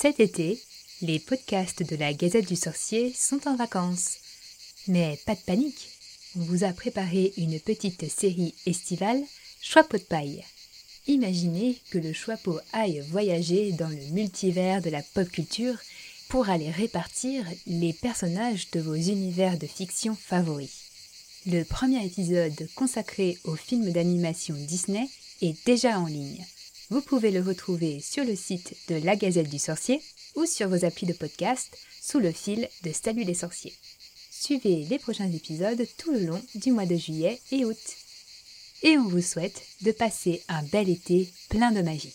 Cet été, les podcasts de la Gazette du Sorcier sont en vacances. Mais pas de panique, on vous a préparé une petite série estivale Choixpeau de paille. Imaginez que le Choixpeau aille voyager dans le multivers de la pop culture pour aller répartir les personnages de vos univers de fiction favoris. Le premier épisode consacré aux films d'animation Disney est déjà en ligne. Vous pouvez le retrouver sur le site de la Gazette du Sorcier ou sur vos applis de podcast sous le fil de Salut les sorciers. Suivez les prochains épisodes tout le long du mois de juillet et août. Et on vous souhaite de passer un bel été plein de magie.